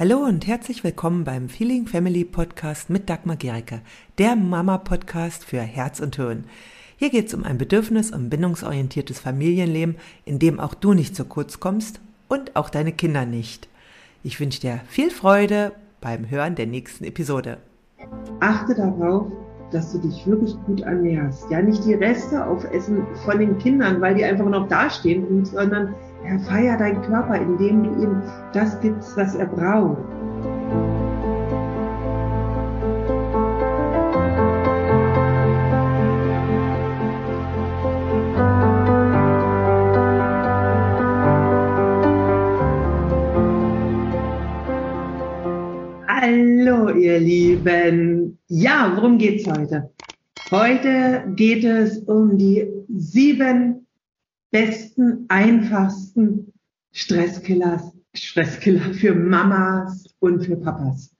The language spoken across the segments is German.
Hallo und herzlich willkommen beim Feeling Family Podcast mit Dagmar Gericke, der Mama-Podcast für Herz und Hirn. Hier geht es um ein bedürfnis- und bindungsorientiertes Familienleben, in dem auch du nicht zu kurz kommst und auch deine Kinder nicht. Ich wünsche dir viel Freude beim Hören der nächsten Episode. Achte darauf, dass du dich wirklich gut ernährst. Ja, nicht die Reste aufessen von den Kindern, weil die einfach noch dastehen, sondern ja, feier deinen Körper, indem du ihm das gibst, was er braucht. Hallo, ihr Lieben. Ja, worum geht's heute? Heute geht es um die sieben besten, einfachsten Stresskillers, Stresskiller für Mamas und für Papas.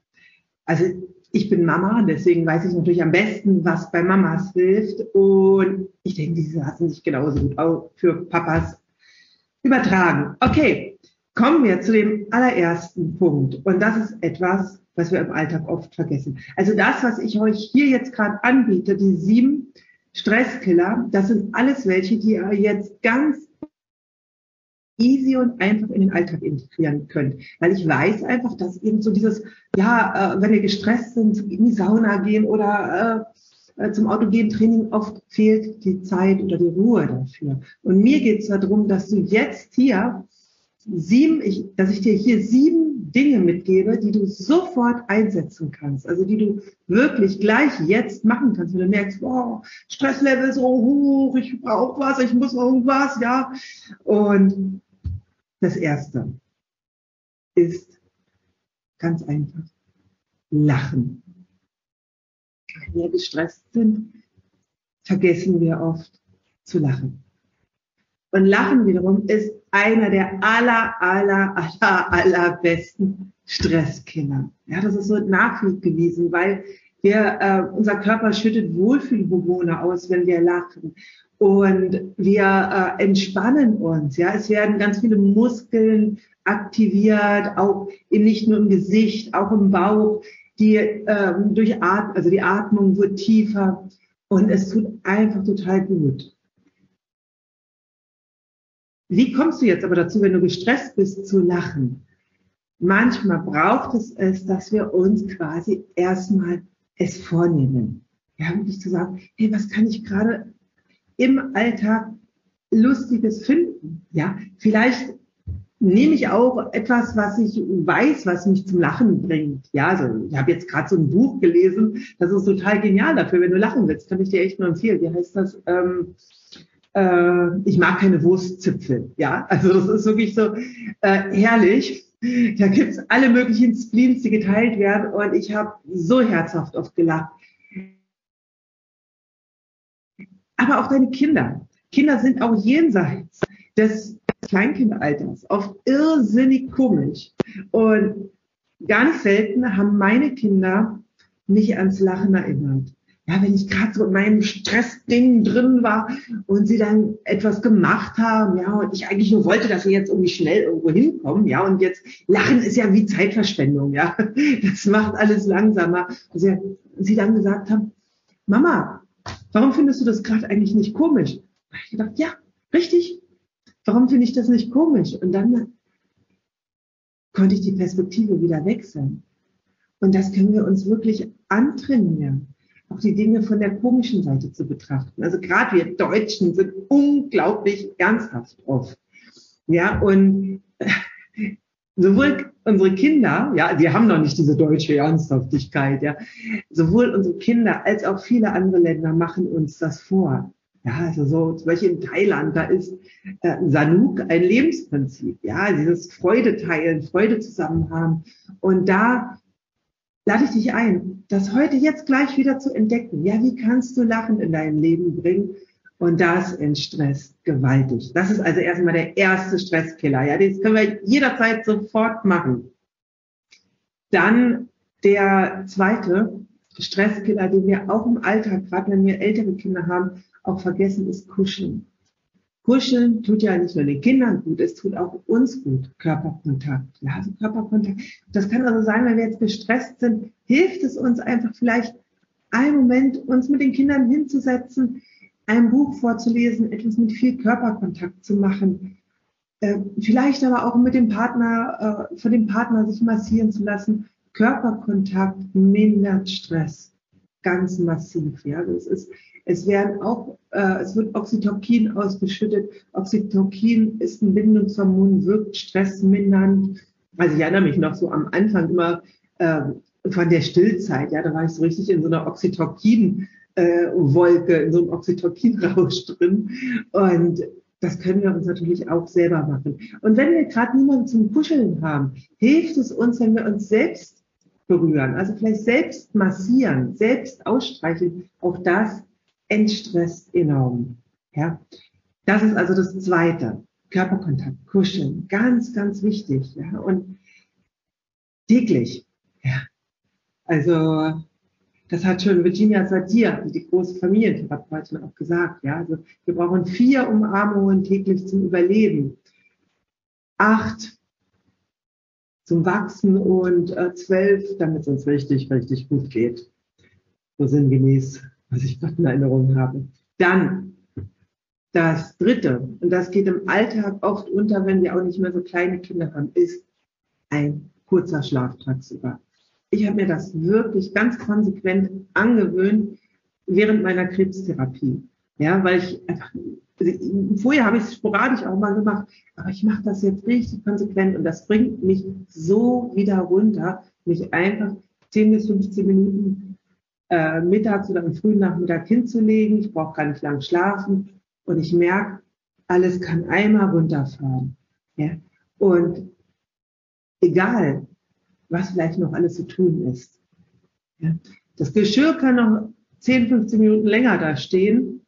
Also ich bin Mama, deswegen weiß ich natürlich am besten, was bei Mamas hilft. Und ich denke, diese lassen sich genauso gut auch für Papas übertragen. Okay, kommen wir zu dem allerersten Punkt. Und das ist etwas, was wir im Alltag oft vergessen. Also das, was ich euch hier jetzt gerade anbiete, die sieben Stresskiller, das sind alles welche, die ihr jetzt ganz easy und einfach in den Alltag integrieren könnt. Weil ich weiß einfach, dass eben so dieses, ja, äh, wenn wir gestresst sind, in die Sauna gehen oder äh, äh zum Autogen-Training, oft fehlt die Zeit oder die Ruhe dafür. Und mir geht es darum, dass du jetzt hier sieben, ich, dass ich dir hier sieben Dinge mitgebe, die du sofort einsetzen kannst. Also die du wirklich gleich jetzt machen kannst, wenn du merkst, wow, Stresslevel so hoch, ich brauche was, ich muss irgendwas, ja. Und das erste ist ganz einfach Lachen. Wenn wir gestresst sind, vergessen wir oft zu lachen. Und Lachen wiederum ist einer der aller, aller, aller, allerbesten Stresskiller. Ja, das ist so nachgewiesen, weil wir, äh, unser Körper schüttet Wohlfühlhormone aus, wenn wir lachen. Und wir äh, entspannen uns. Ja, es werden ganz viele Muskeln aktiviert, auch in, nicht nur im Gesicht, auch im Bauch. Die ähm, durch At also die Atmung wird tiefer und es tut einfach total gut. Wie kommst du jetzt aber dazu, wenn du gestresst bist, zu lachen? Manchmal braucht es es, dass wir uns quasi erstmal es vornehmen. Ja, wirklich zu sagen, hey, was kann ich gerade im Alltag Lustiges finden? Ja, vielleicht nehme ich auch etwas, was ich weiß, was mich zum Lachen bringt. Ja, also ich habe jetzt gerade so ein Buch gelesen, das ist total genial dafür, wenn du lachen willst, kann ich dir echt nur empfehlen. Wie heißt das? Ähm, äh, ich mag keine Wurstzipfel. Ja, also das ist wirklich so äh, herrlich. Da gibt's alle möglichen Spleens, die geteilt werden und ich habe so herzhaft oft gelacht. Aber auch deine Kinder. Kinder sind auch jenseits des Kleinkindalters oft irrsinnig komisch. Und ganz selten haben meine Kinder mich ans Lachen erinnert ja, wenn ich gerade so in meinem Stressding drin war und sie dann etwas gemacht haben, ja, und ich eigentlich nur wollte, dass sie jetzt irgendwie schnell irgendwo hinkommen, ja, und jetzt lachen ist ja wie Zeitverschwendung, ja, das macht alles langsamer. Und sie, sie dann gesagt haben, Mama, warum findest du das gerade eigentlich nicht komisch? Da ich gedacht, ja, richtig. Warum finde ich das nicht komisch? Und dann konnte ich die Perspektive wieder wechseln. Und das können wir uns wirklich antrainieren auch die Dinge von der komischen Seite zu betrachten. Also gerade wir Deutschen sind unglaublich ernsthaft oft. Ja, und sowohl unsere Kinder, ja, wir haben noch nicht diese deutsche Ernsthaftigkeit, ja, sowohl unsere Kinder als auch viele andere Länder machen uns das vor. Ja, also so, zum Beispiel in Thailand, da ist äh, Sanuk ein Lebensprinzip, ja, dieses Freude teilen, Freude zusammen haben. Und da lade ich dich ein, das heute jetzt gleich wieder zu entdecken. Ja, wie kannst du Lachen in dein Leben bringen? Und das entstresst gewaltig. Das ist also erstmal der erste Stresskiller. Ja, das können wir jederzeit sofort machen. Dann der zweite Stresskiller, den wir auch im Alltag, gerade wenn wir ältere Kinder haben, auch vergessen, ist Kuscheln. Kuscheln tut ja nicht nur den Kindern gut, es tut auch uns gut, Körperkontakt. Ja, also Körperkontakt. Das kann also sein, wenn wir jetzt gestresst sind, hilft es uns einfach vielleicht einen Moment, uns mit den Kindern hinzusetzen, ein Buch vorzulesen, etwas mit viel Körperkontakt zu machen, äh, vielleicht aber auch mit dem Partner, äh, von dem Partner sich massieren zu lassen. Körperkontakt mindert Stress ganz massiv. Ja, das ist es werden auch, äh, es wird Oxytocin ausgeschüttet. Oxytocin ist ein Bindungshormon, wirkt stressmindernd. Also ich erinnere mich noch so am Anfang immer äh, von der Stillzeit. Ja, da war ich so richtig in so einer Oxytocin äh, Wolke, in so einem Oxytocin-Rausch drin. Und das können wir uns natürlich auch selber machen. Und wenn wir gerade niemanden zum Kuscheln haben, hilft es uns, wenn wir uns selbst berühren, also vielleicht selbst massieren, selbst ausstreichen. Auch das entstresst enorm. Ja, das ist also das Zweite. Körperkontakt, Kuscheln, ganz, ganz wichtig. Ja, und täglich. Ja, also das hat schon Virginia Satir, die große Familientherapeutin, auch gesagt. Ja, also wir brauchen vier Umarmungen täglich zum Überleben, acht zum Wachsen und äh, zwölf, damit es uns richtig, richtig gut geht. So sinngemäß was ich dort in Erinnerung habe. Dann das Dritte, und das geht im Alltag oft unter, wenn wir auch nicht mehr so kleine Kinder haben, ist ein kurzer Schlaf tagsüber. Ich habe mir das wirklich ganz konsequent angewöhnt während meiner Krebstherapie. Ja, weil ich einfach, vorher habe ich es sporadisch auch mal gemacht, aber ich mache das jetzt richtig konsequent und das bringt mich so wieder runter, mich einfach 10 bis 15 Minuten äh, mittags oder am frühen Nachmittag hinzulegen. Ich brauche gar nicht lang schlafen. Und ich merke, alles kann einmal runterfahren. Ja? Und egal, was vielleicht noch alles zu tun ist. Ja? Das Geschirr kann noch 10, 15 Minuten länger da stehen.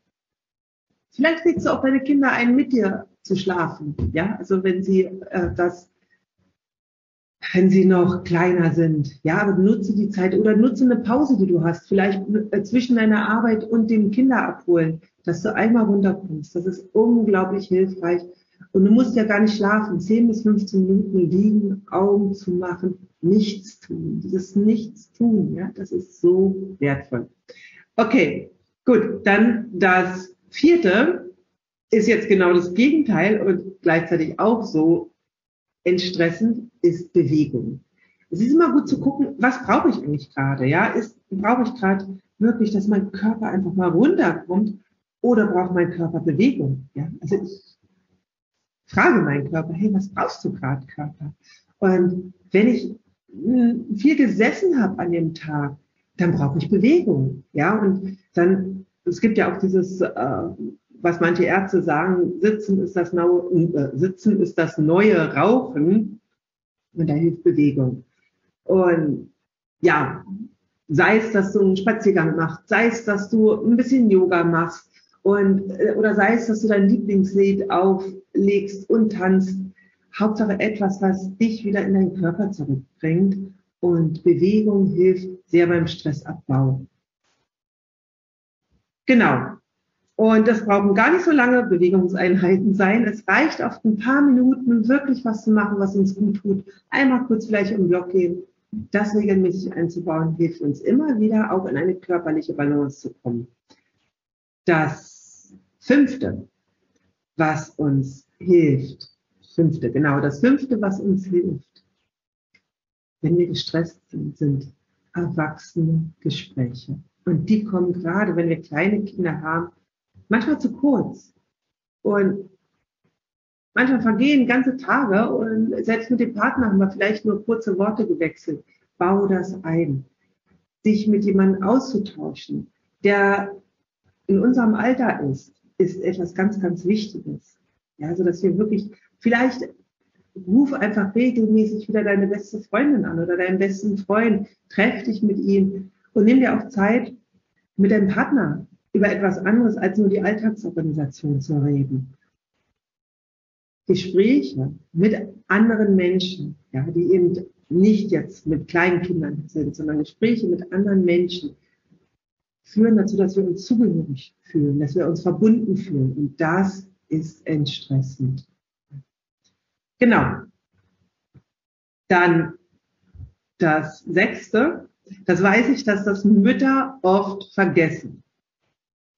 Vielleicht legst du auch deine Kinder ein, mit dir zu schlafen. Ja, also wenn sie äh, das wenn sie noch kleiner sind. Ja, aber nutze die Zeit oder nutze eine Pause, die du hast, vielleicht äh, zwischen deiner Arbeit und dem Kinder abholen, dass du einmal runterkommst. Das ist unglaublich hilfreich. Und du musst ja gar nicht schlafen. 10 bis 15 Minuten liegen, Augen zu machen, nichts tun. Dieses Nichts tun, ja, das ist so wertvoll. Okay, gut. Dann das vierte ist jetzt genau das Gegenteil und gleichzeitig auch so entstressend ist Bewegung. Es ist immer gut zu gucken, was brauche ich eigentlich gerade? Ja, ist, brauche ich gerade wirklich, dass mein Körper einfach mal runterkommt oder braucht mein Körper Bewegung? Ja, also ich frage meinen Körper, hey, was brauchst du gerade, Körper? Und wenn ich hm, viel gesessen habe an dem Tag, dann brauche ich Bewegung. Ja, und dann, es gibt ja auch dieses äh, was manche Ärzte sagen, Sitzen ist das, neue, äh, Sitzen ist das neue Rauchen und da hilft Bewegung. Und ja, sei es, dass du einen Spaziergang machst, sei es, dass du ein bisschen Yoga machst und äh, oder sei es, dass du dein Lieblingslied auflegst und tanzt. Hauptsache etwas, was dich wieder in deinen Körper zurückbringt. Und Bewegung hilft sehr beim Stressabbau. Genau. Und das brauchen gar nicht so lange Bewegungseinheiten sein. Es reicht oft ein paar Minuten wirklich was zu machen, was uns gut tut. Einmal kurz vielleicht um Block gehen. Das regelmäßig einzubauen, hilft uns immer wieder auch in eine körperliche Balance zu kommen. Das fünfte, was uns hilft, fünfte, genau, das fünfte, was uns hilft, wenn wir gestresst sind, sind erwachsene Gespräche. Und die kommen gerade, wenn wir kleine Kinder haben, manchmal zu kurz. Und manchmal vergehen ganze Tage und selbst mit dem Partner haben wir vielleicht nur kurze Worte gewechselt. Bau das ein. Sich mit jemandem auszutauschen, der in unserem Alter ist, ist etwas ganz, ganz Wichtiges. Ja, also dass wir wirklich, vielleicht ruf einfach regelmäßig wieder deine beste Freundin an oder deinen besten Freund, treff dich mit ihm und nimm dir auch Zeit, mit deinem Partner über etwas anderes als nur die Alltagsorganisation zu reden. Gespräche mit anderen Menschen, ja, die eben nicht jetzt mit kleinen Kindern sind, sondern Gespräche mit anderen Menschen führen dazu, dass wir uns zugehörig fühlen, dass wir uns verbunden fühlen. Und das ist entstressend. Genau. Dann das sechste, das weiß ich, dass das Mütter oft vergessen.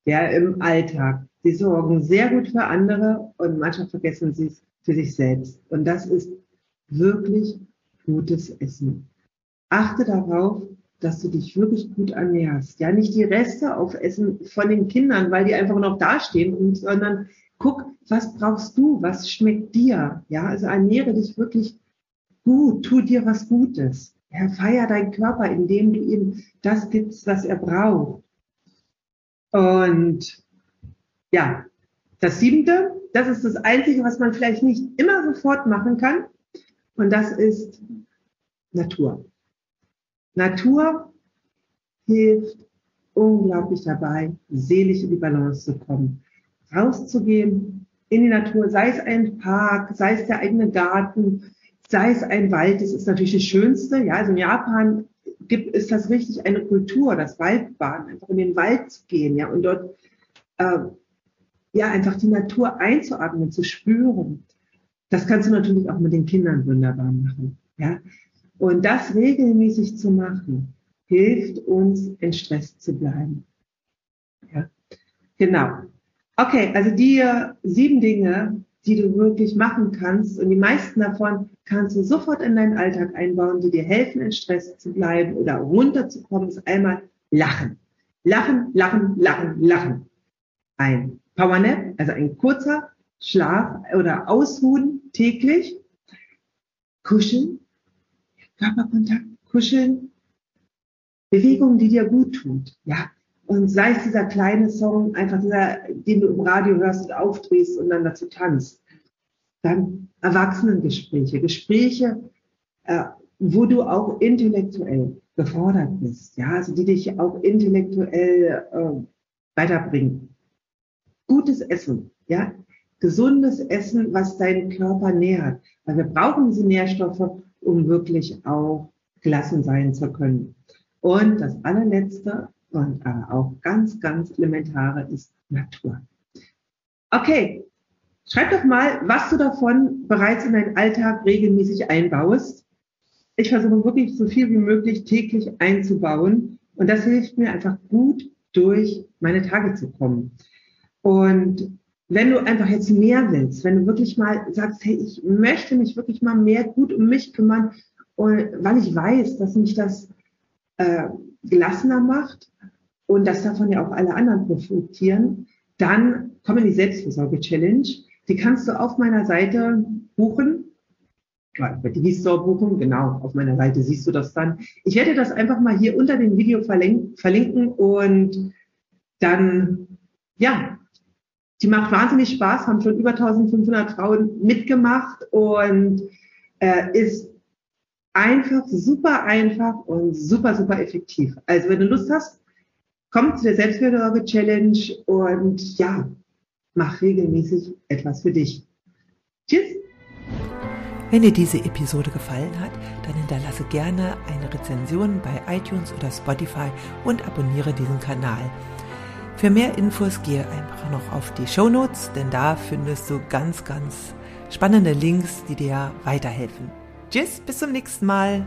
Ja, im Alltag. Sie sorgen sehr gut für andere und manchmal vergessen sie es für sich selbst. Und das ist wirklich gutes Essen. Achte darauf, dass du dich wirklich gut ernährst. Ja, nicht die Reste aufessen von den Kindern, weil die einfach noch dastehen, sondern guck, was brauchst du? Was schmeckt dir? Ja, also ernähre dich wirklich gut. Tu dir was Gutes. Ja, feier deinen Körper, indem du ihm das gibst, was er braucht. Und ja, das siebente, das ist das einzige, was man vielleicht nicht immer sofort machen kann. Und das ist Natur. Natur hilft unglaublich dabei, seelisch in die Balance zu kommen. Rauszugehen in die Natur, sei es ein Park, sei es der eigene Garten, sei es ein Wald, das ist natürlich das Schönste. Ja, also in Japan gibt, ist das richtig eine Kultur, das Waldbaden, einfach in den Wald zu gehen, ja, und dort, äh, ja, einfach die Natur einzuatmen, zu spüren. Das kannst du natürlich auch mit den Kindern wunderbar machen, ja. Und das regelmäßig zu machen, hilft uns, entstresst zu bleiben. Ja, genau. Okay, also die sieben Dinge, die du wirklich machen kannst, und die meisten davon kannst du sofort in deinen Alltag einbauen, die dir helfen, entstresst zu bleiben oder runterzukommen, ist einmal Lachen. Lachen, lachen, lachen, lachen. Ein Powernap, also ein kurzer Schlaf oder Ausruhen täglich. Kuscheln, Körperkontakt, kuscheln, Bewegungen, die dir gut tut, ja. Und sei es dieser kleine Song, einfach dieser, den du im Radio hörst und aufdrehst und dann dazu tanzt. Dann Erwachsenengespräche, Gespräche, äh, wo du auch intellektuell gefordert bist, ja, also die dich auch intellektuell äh, weiterbringen. Gutes Essen, ja, gesundes Essen, was deinen Körper nährt, weil wir brauchen diese Nährstoffe, um wirklich auch gelassen sein zu können. Und das allerletzte und aber auch ganz, ganz elementare ist Natur. Okay, schreib doch mal, was du davon bereits in deinen Alltag regelmäßig einbaust. Ich versuche wirklich so viel wie möglich täglich einzubauen und das hilft mir einfach gut durch meine Tage zu kommen. Und wenn du einfach jetzt mehr willst, wenn du wirklich mal sagst, hey, ich möchte mich wirklich mal mehr gut um mich kümmern, weil ich weiß, dass mich das äh, gelassener macht und dass davon ja auch alle anderen profitieren, dann komm in die Selbstversorge-Challenge. Die kannst du auf meiner Seite buchen. Die Digistore buchen, genau, auf meiner Seite siehst du das dann. Ich werde das einfach mal hier unter dem Video verlinken und dann, ja, die macht wahnsinnig Spaß, haben schon über 1500 Frauen mitgemacht und äh, ist einfach, super einfach und super, super effektiv. Also wenn du Lust hast, komm zu der Selbstfürsorge-Challenge und ja, mach regelmäßig etwas für dich. Tschüss! Wenn dir diese Episode gefallen hat, dann hinterlasse gerne eine Rezension bei iTunes oder Spotify und abonniere diesen Kanal. Für mehr Infos gehe einfach noch auf die Show Notes, denn da findest du ganz, ganz spannende Links, die dir weiterhelfen. Tschüss, bis zum nächsten Mal.